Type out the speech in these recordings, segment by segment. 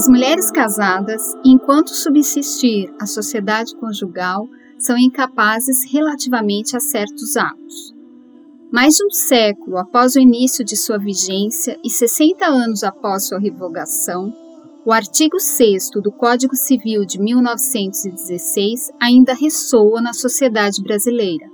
As mulheres casadas, enquanto subsistir a sociedade conjugal, são incapazes relativamente a certos atos. Mais de um século após o início de sua vigência e 60 anos após sua revogação, o artigo 6 do Código Civil de 1916 ainda ressoa na sociedade brasileira.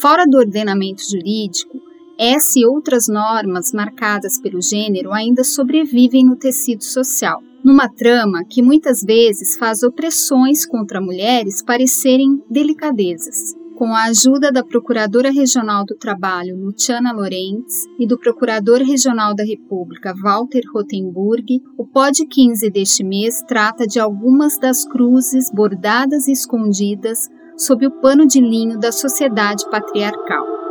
Fora do ordenamento jurídico, essa e outras normas marcadas pelo gênero ainda sobrevivem no tecido social, numa trama que muitas vezes faz opressões contra mulheres parecerem delicadezas. Com a ajuda da Procuradora Regional do Trabalho, Luciana Lorentz, e do Procurador Regional da República, Walter Rotenburg, o POD 15 deste mês trata de algumas das cruzes bordadas e escondidas sob o pano de linho da sociedade patriarcal.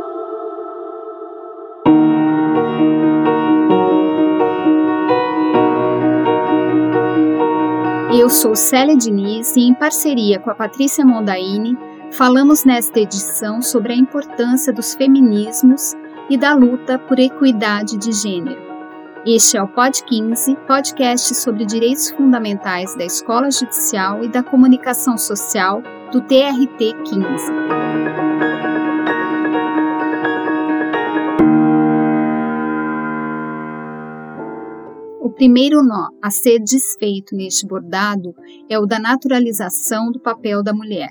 Eu sou Célia Diniz e, em parceria com a Patrícia Mondaini, falamos nesta edição sobre a importância dos feminismos e da luta por equidade de gênero. Este é o Pod 15, podcast sobre direitos fundamentais da Escola Judicial e da Comunicação Social do TRT 15. O primeiro nó a ser desfeito neste bordado é o da naturalização do papel da mulher.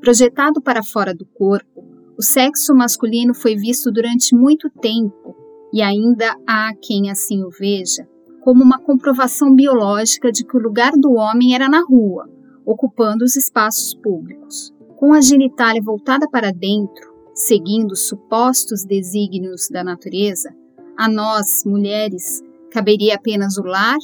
Projetado para fora do corpo, o sexo masculino foi visto durante muito tempo, e ainda há quem assim o veja, como uma comprovação biológica de que o lugar do homem era na rua, ocupando os espaços públicos. Com a genitália voltada para dentro, seguindo os supostos desígnios da natureza, a nós, mulheres, caberia apenas o lar,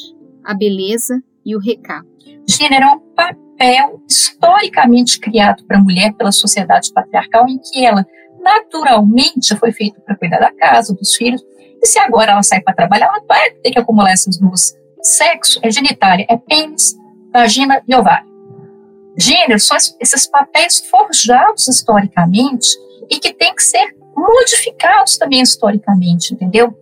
a beleza e o recato. Gênero é um papel historicamente criado para a mulher pela sociedade patriarcal, em que ela naturalmente foi feita para cuidar da casa, dos filhos, e se agora ela sai para trabalhar, ela vai ter que acumular essas duas. Sexo é genitália, é pênis, vagina e ovário. Gênero são esses papéis forjados historicamente e que têm que ser modificados também historicamente, entendeu?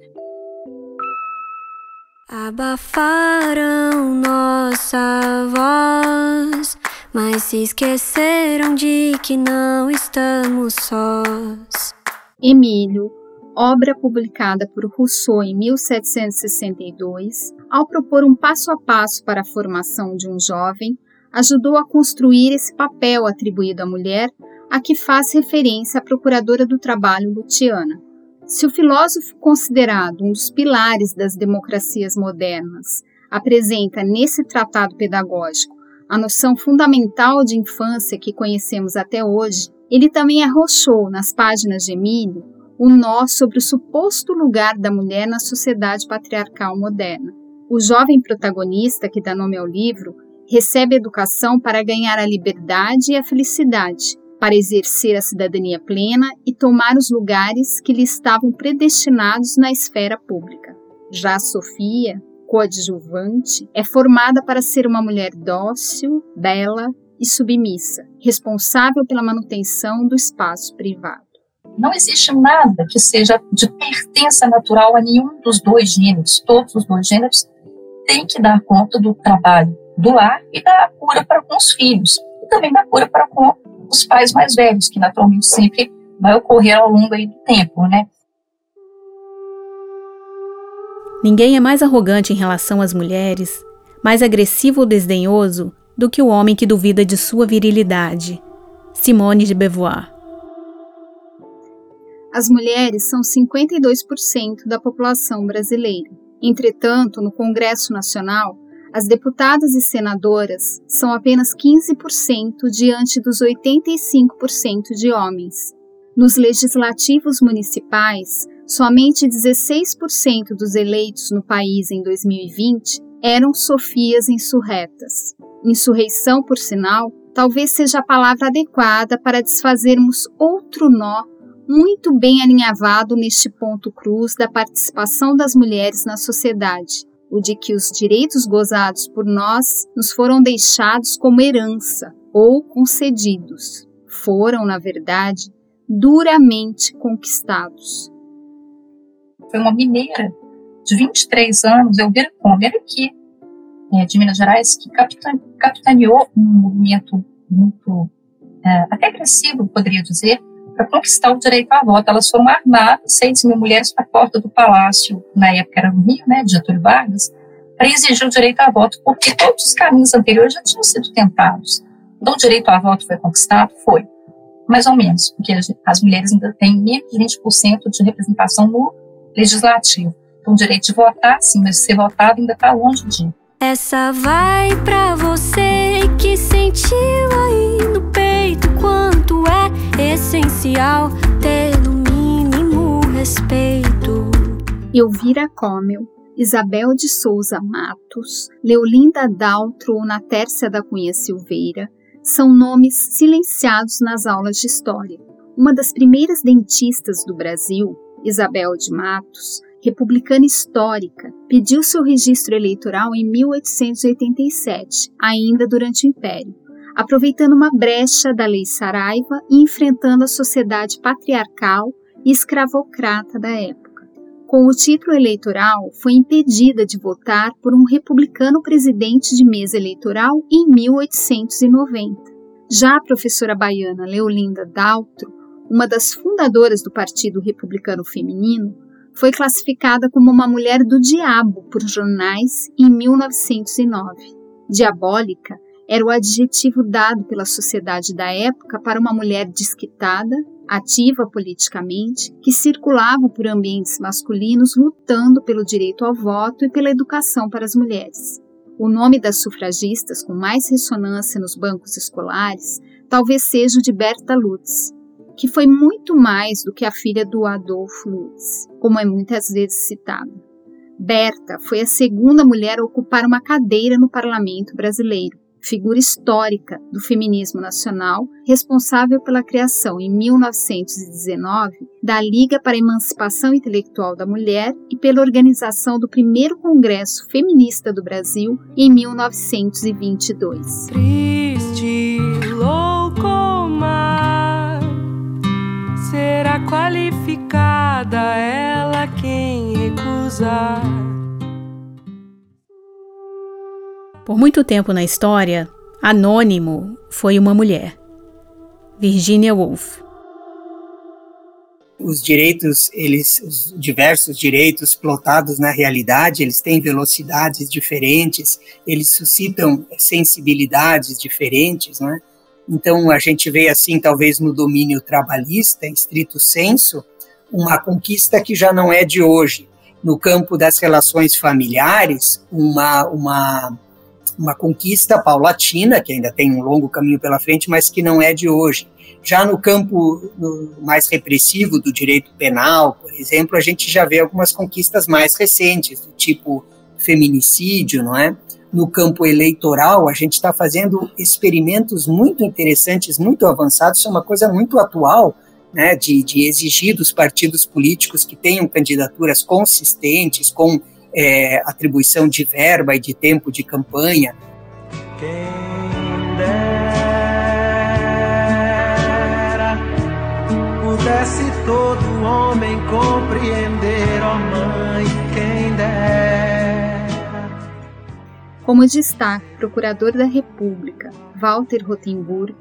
Abafaram nossa voz, mas se esqueceram de que não estamos sós. Emílio, obra publicada por Rousseau em 1762, ao propor um passo a passo para a formação de um jovem, ajudou a construir esse papel atribuído à mulher, a que faz referência a procuradora do trabalho Luciana. Se o filósofo considerado um dos pilares das democracias modernas apresenta nesse tratado pedagógico a noção fundamental de infância que conhecemos até hoje, ele também arrochou nas páginas de Emílio o nó sobre o suposto lugar da mulher na sociedade patriarcal moderna. O jovem protagonista que dá nome ao livro recebe educação para ganhar a liberdade e a felicidade, para exercer a cidadania plena e tomar os lugares que lhe estavam predestinados na esfera pública. Já Sofia, coadjuvante, é formada para ser uma mulher dócil, bela e submissa, responsável pela manutenção do espaço privado. Não existe nada que seja de pertença natural a nenhum dos dois gêneros. Todos os dois gêneros têm que dar conta do trabalho do lar e da cura para com os filhos, também da cura para com os pais mais velhos, que naturalmente sempre vai ocorrer ao longo aí do tempo, né? Ninguém é mais arrogante em relação às mulheres, mais agressivo ou desdenhoso do que o homem que duvida de sua virilidade. Simone de Beauvoir. As mulheres são 52% da população brasileira. Entretanto, no Congresso Nacional, as deputadas e senadoras são apenas 15% diante dos 85% de homens. Nos legislativos municipais, somente 16% dos eleitos no país em 2020 eram Sofias insurretas. Insurreição, por sinal, talvez seja a palavra adequada para desfazermos outro nó muito bem alinhavado neste ponto cruz da participação das mulheres na sociedade o de que os direitos gozados por nós nos foram deixados como herança ou concedidos. Foram, na verdade, duramente conquistados. Foi uma mineira de 23 anos, Elvira Comer, que é, de Minas Gerais que capitaneou um movimento muito, é, até agressivo, poderia dizer, para conquistar o direito à voto. Elas foram armadas, 6 mil mulheres, para a porta do palácio, na época era no Rio, né, de Getúlio Vargas, para exigir o direito à voto, porque todos os caminhos anteriores já tinham sido tentados. Então, o direito à voto foi conquistado? Foi. Mais ou menos, porque as mulheres ainda têm menos de 20% de representação no legislativo. Então, o direito de votar, sim, mas ser votado ainda está longe de. Essa vai para você que sentiu aí no peito quanto é essencial ter no mínimo respeito. Elvira Comel, Isabel de Souza Matos, Leolinda Daltro ou Natércia da Cunha Silveira são nomes silenciados nas aulas de história. Uma das primeiras dentistas do Brasil, Isabel de Matos, republicana histórica, pediu seu registro eleitoral em 1887, ainda durante o Império, aproveitando uma brecha da Lei Saraiva e enfrentando a sociedade patriarcal e escravocrata da época. Com o título eleitoral, foi impedida de votar por um republicano presidente de mesa eleitoral em 1890. Já a professora baiana Leolinda Daltro, uma das fundadoras do Partido Republicano Feminino, foi classificada como uma mulher do diabo por jornais em 1909. Diabólica era o adjetivo dado pela sociedade da época para uma mulher desquitada, ativa politicamente, que circulava por ambientes masculinos lutando pelo direito ao voto e pela educação para as mulheres. O nome das sufragistas com mais ressonância nos bancos escolares talvez seja o de Berta Lutz, que foi muito mais do que a filha do Adolfo Lutz, como é muitas vezes citado. Berta foi a segunda mulher a ocupar uma cadeira no parlamento brasileiro, figura histórica do feminismo nacional, responsável pela criação, em 1919, da Liga para a Emancipação Intelectual da Mulher e pela organização do primeiro Congresso Feminista do Brasil, em 1922. Triste, louco, será qualificada ela quem recusar. Por muito tempo na história, Anônimo foi uma mulher. Virginia Woolf. Os direitos, eles, os diversos direitos plotados na realidade, eles têm velocidades diferentes, eles suscitam sensibilidades diferentes, né? Então, a gente vê assim, talvez no domínio trabalhista, em estrito senso, uma conquista que já não é de hoje. No campo das relações familiares, uma, uma, uma conquista paulatina, que ainda tem um longo caminho pela frente, mas que não é de hoje. Já no campo mais repressivo do direito penal, por exemplo, a gente já vê algumas conquistas mais recentes, do tipo feminicídio, não é? no campo eleitoral, a gente está fazendo experimentos muito interessantes, muito avançados, isso é uma coisa muito atual, né, de, de exigir dos partidos políticos que tenham candidaturas consistentes, com é, atribuição de verba e de tempo de campanha. Quem dera pudesse todo homem compreender, ó oh mãe, quem dera como destaca o Procurador da República, Walter Rotenburg,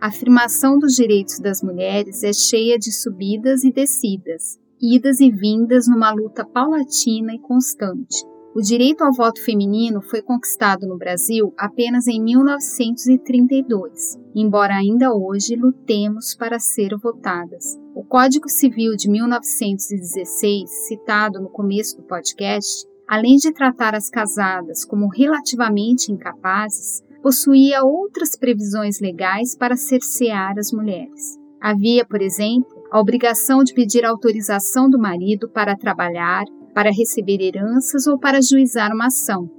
a afirmação dos direitos das mulheres é cheia de subidas e descidas, idas e vindas numa luta paulatina e constante. O direito ao voto feminino foi conquistado no Brasil apenas em 1932, embora ainda hoje lutemos para ser votadas. O Código Civil de 1916, citado no começo do podcast, além de tratar as casadas como relativamente incapazes, possuía outras previsões legais para cercear as mulheres. Havia, por exemplo, a obrigação de pedir autorização do marido para trabalhar, para receber heranças ou para juizar uma ação.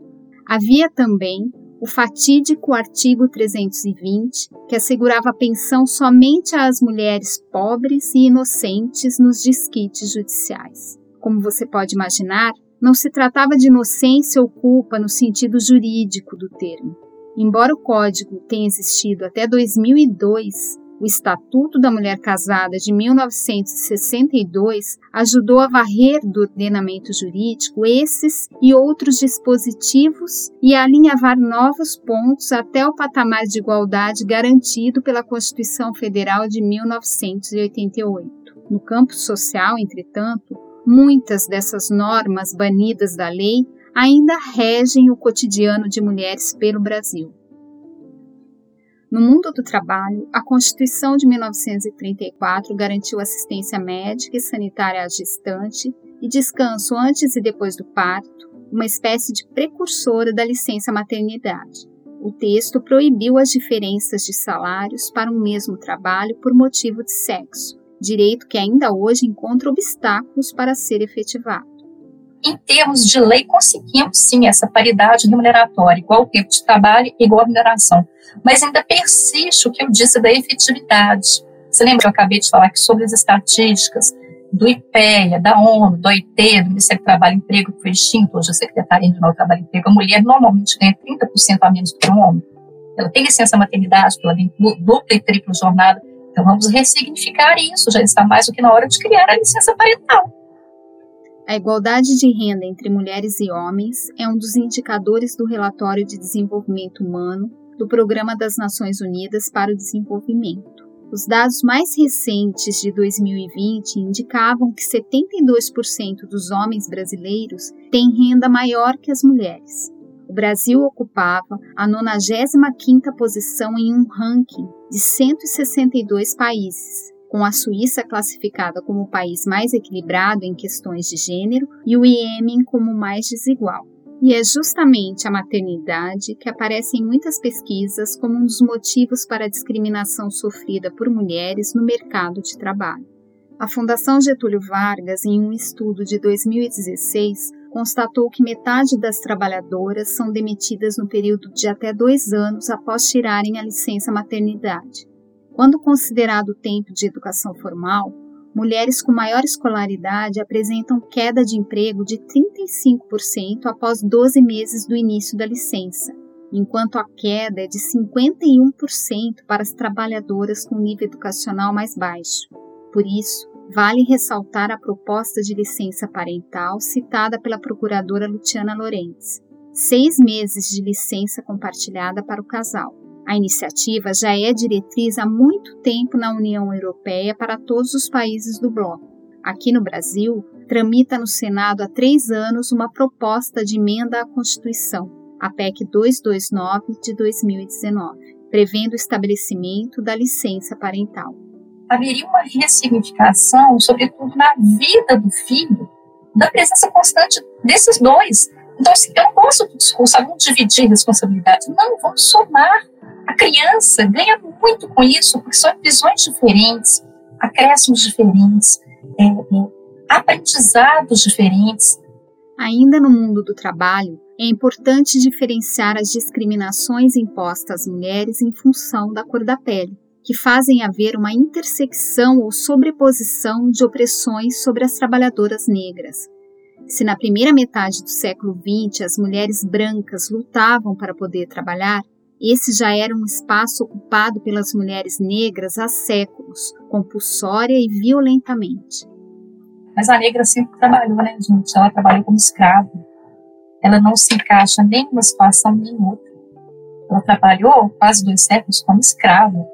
Havia também o fatídico artigo 320, que assegurava pensão somente às mulheres pobres e inocentes nos disquites judiciais. Como você pode imaginar, não se tratava de inocência ou culpa no sentido jurídico do termo. Embora o código tenha existido até 2002, O Estatuto da Mulher Casada de 1962 ajudou a varrer do ordenamento jurídico esses e outros dispositivos e a alinhavar novos pontos até o patamar de igualdade garantido pela Constituição Federal de 1988. No campo social, entretanto, muitas dessas normas banidas da lei ainda regem o cotidiano de mulheres pelo Brasil. No mundo do trabalho, a Constituição de 1934 garantiu assistência médica e sanitária à gestante e descanso antes e depois do parto, uma espécie de precursora da licença maternidade. O texto proibiu as diferenças de salários para um mesmo trabalho por motivo de sexo, direito que ainda hoje encontra obstáculos para ser efetivado em termos de lei, conseguimos sim essa paridade remuneratória, igual tempo de trabalho igual remuneração. Mas ainda persiste o que eu disse da efetividade. Você lembra que eu acabei de falar que sobre as estatísticas do IPEA, da ONU, do OIT, do Ministério do Trabalho e Emprego, que foi extinto, hoje a Secretaria de Novo Trabalho e Emprego, a mulher normalmente ganha 30% a menos do que o homem. Ela tem licença maternidade, ela tem dupla e tripla jornada. Então vamos ressignificar isso, já está mais do que na hora de criar a licença parental. A igualdade de renda entre mulheres e homens é um dos indicadores do Relatório de Desenvolvimento Humano do Programa das Nações Unidas para o Desenvolvimento. Os dados mais recentes de 2020 indicavam que 72% dos homens brasileiros têm renda maior que as mulheres. O Brasil ocupava a 95ª posição em um ranking de 162 países, com a Suíça classificada como o país mais equilibrado em questões de gênero e o Iêmen como mais desigual. E é justamente a maternidade que aparece em muitas pesquisas como um dos motivos para a discriminação sofrida por mulheres no mercado de trabalho. A Fundação Getúlio Vargas, em um estudo de 2016, constatou que metade das trabalhadoras são demitidas no período de até dois anos após tirarem a licença maternidade. Quando considerado o tempo de educação formal, mulheres com maior escolaridade apresentam queda de emprego de 35% após 12 meses do início da licença, enquanto a queda é de 51% para as trabalhadoras com nível educacional mais baixo. Por isso, vale ressaltar a proposta de licença parental citada pela procuradora Luciana Lorenz: seis meses de licença compartilhada para o casal a iniciativa já é diretriz há muito tempo na União Europeia para todos os países do bloco. Aqui no Brasil, tramita no Senado há três anos uma proposta de emenda à Constituição, a PEC 229 de 2019, prevendo o estabelecimento da licença parental. Haveria uma ressignificação, sobretudo na vida do filho, da presença constante desses dois. Então, assim, eu não do discurso, dividir responsabilidades. Não, vamos somar a criança ganha muito com isso, porque são visões diferentes, acréscimos diferentes, é, é, aprendizados diferentes. Ainda no mundo do trabalho, é importante diferenciar as discriminações impostas às mulheres em função da cor da pele, que fazem haver uma intersecção ou sobreposição de opressões sobre as trabalhadoras negras. Se na primeira metade do século XX as mulheres brancas lutavam para poder trabalhar, esse já era um espaço ocupado pelas mulheres negras há séculos, compulsória e violentamente. Mas a negra sempre trabalhou, né, gente? Ela trabalhou como escrava. Ela não se encaixa nem numa situação nem em outra. Ela trabalhou quase dois séculos como escrava.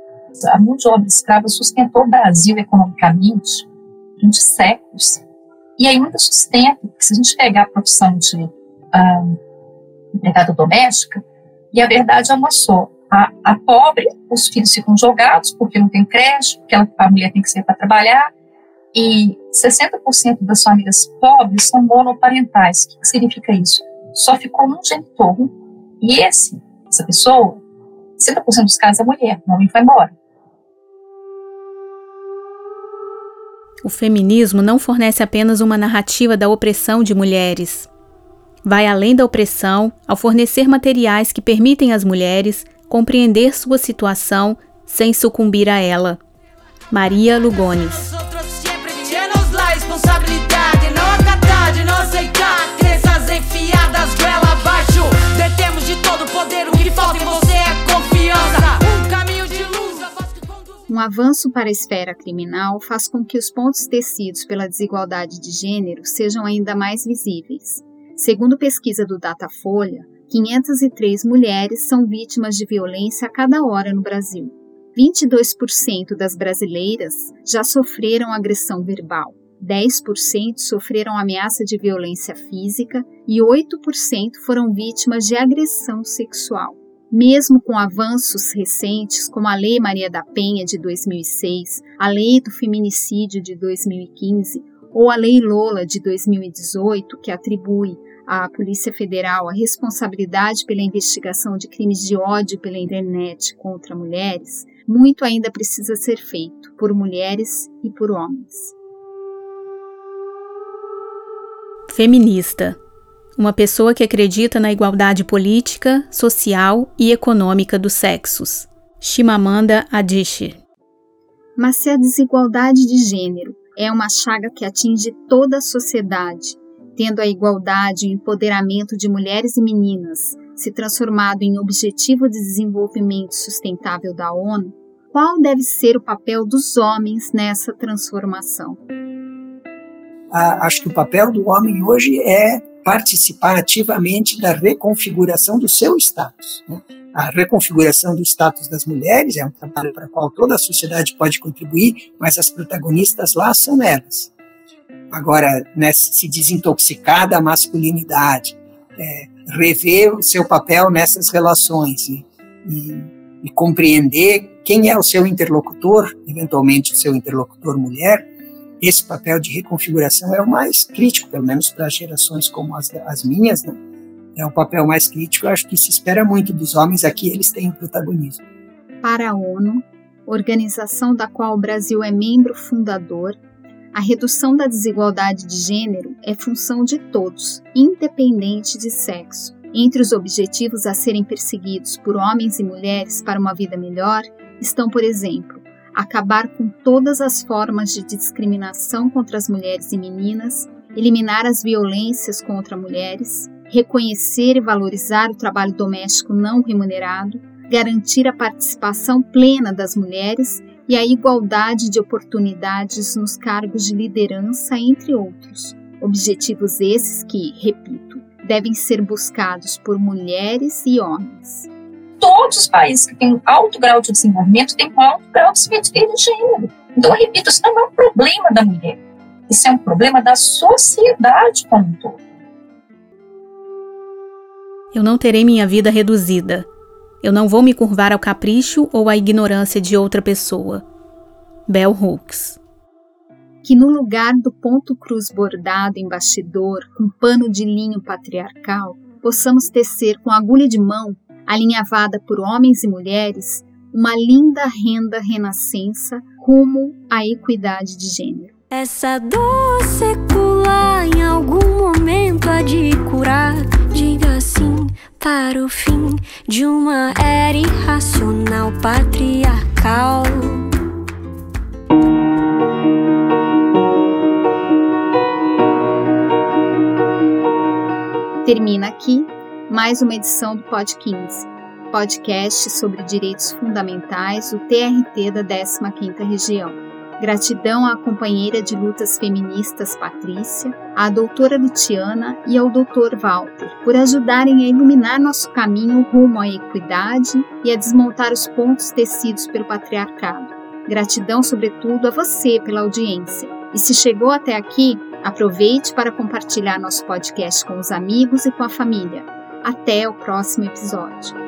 A mão de obra escrava sustentou o Brasil economicamente durante séculos. E ainda sustenta, porque se a gente pegar a profissão de ah, empregada doméstica, e a verdade é uma só. A, a pobre, os filhos ficam jogados porque não tem creche, porque a mulher tem que sair para trabalhar. E 60% das famílias pobres são monoparentais. O que, que significa isso? Só ficou um genitor. E esse, essa pessoa, 60% dos casos é mulher, o homem foi embora. O feminismo não fornece apenas uma narrativa da opressão de mulheres, vai além da opressão ao fornecer materiais que permitem às mulheres compreender sua situação sem sucumbir a ela. Maria Lugones. Um avanço para a esfera criminal faz com que os pontos tecidos pela desigualdade de gênero sejam ainda mais visíveis. Segundo pesquisa do Datafolha, 503 mulheres são vítimas de violência a cada hora no Brasil. 22% das brasileiras já sofreram agressão verbal, 10% sofreram ameaça de violência física e 8% foram vítimas de agressão sexual. Mesmo com avanços recentes, como a Lei Maria da Penha de 2006, a Lei do Feminicídio de 2015 ou a Lei Lola de 2018, que atribui à Polícia Federal a responsabilidade pela investigação de crimes de ódio pela internet contra mulheres, muito ainda precisa ser feito por mulheres e por homens. Feminista uma pessoa que acredita na igualdade política, social e econômica dos sexos. Shimamanda Adichie. Mas se a desigualdade de gênero é uma chaga que atinge toda a sociedade, tendo a igualdade e o empoderamento de mulheres e meninas se transformado em objetivo de desenvolvimento sustentável da ONU, qual deve ser o papel dos homens nessa transformação? Ah, acho que o papel do homem hoje é participar ativamente da reconfiguração do seu status. Né? A reconfiguração do status das mulheres é um trabalho para o qual toda a sociedade pode contribuir, mas as protagonistas lá são elas. Agora, né, se desintoxicar da masculinidade, é, rever o seu papel nessas relações e, e, e compreender quem é o seu interlocutor, eventualmente o seu interlocutor mulher, esse papel de reconfiguração é o mais crítico, pelo menos para gerações como as, as minhas, né? É o papel mais crítico, eu acho que se espera muito dos homens aqui, eles têm o protagonismo. Para a ONU, organização da qual o Brasil é membro fundador, a redução da desigualdade de gênero é função de todos, independente de sexo. Entre os objetivos a serem perseguidos por homens e mulheres para uma vida melhor estão, por exemplo, acabar com todas as formas de discriminação contra as mulheres e meninas, eliminar as violências contra mulheres, reconhecer e valorizar o trabalho doméstico não remunerado, garantir a participação plena das mulheres e a igualdade de oportunidades nos cargos de liderança, entre outros. Objetivos esses que, repito, devem ser buscados por mulheres e homens todos os países que têm um alto grau de desenvolvimento têm um alto grau de simetria de gênero. Então, repito, isso não é um problema da mulher. Isso é um problema da sociedade como um todo. Eu não terei minha vida reduzida. Eu não vou me curvar ao capricho ou à ignorância de outra pessoa. Bell Hooks. Que no lugar do ponto cruz bordado em bastidor com pano de linho patriarcal, possamos tecer com agulha de mão alinhavada por homens e mulheres, uma linda renda renascença rumo à equidade de gênero. Essa dor secular em algum momento há de curar. Diga sim para o fim de uma era irracional patriarcal. Termina aqui mais uma edição do Pod 15, podcast sobre direitos fundamentais, o TRT da 15ª Região. Gratidão à companheira de lutas feministas Patrícia, à doutora Luciana e ao doutor Walter por ajudarem a iluminar nosso caminho rumo à equidade e a desmontar os pontos tecidos pelo patriarcado. Gratidão, sobretudo, a você pela audiência. E se chegou até aqui, aproveite para compartilhar nosso podcast com os amigos e com a família. Até o próximo episódio.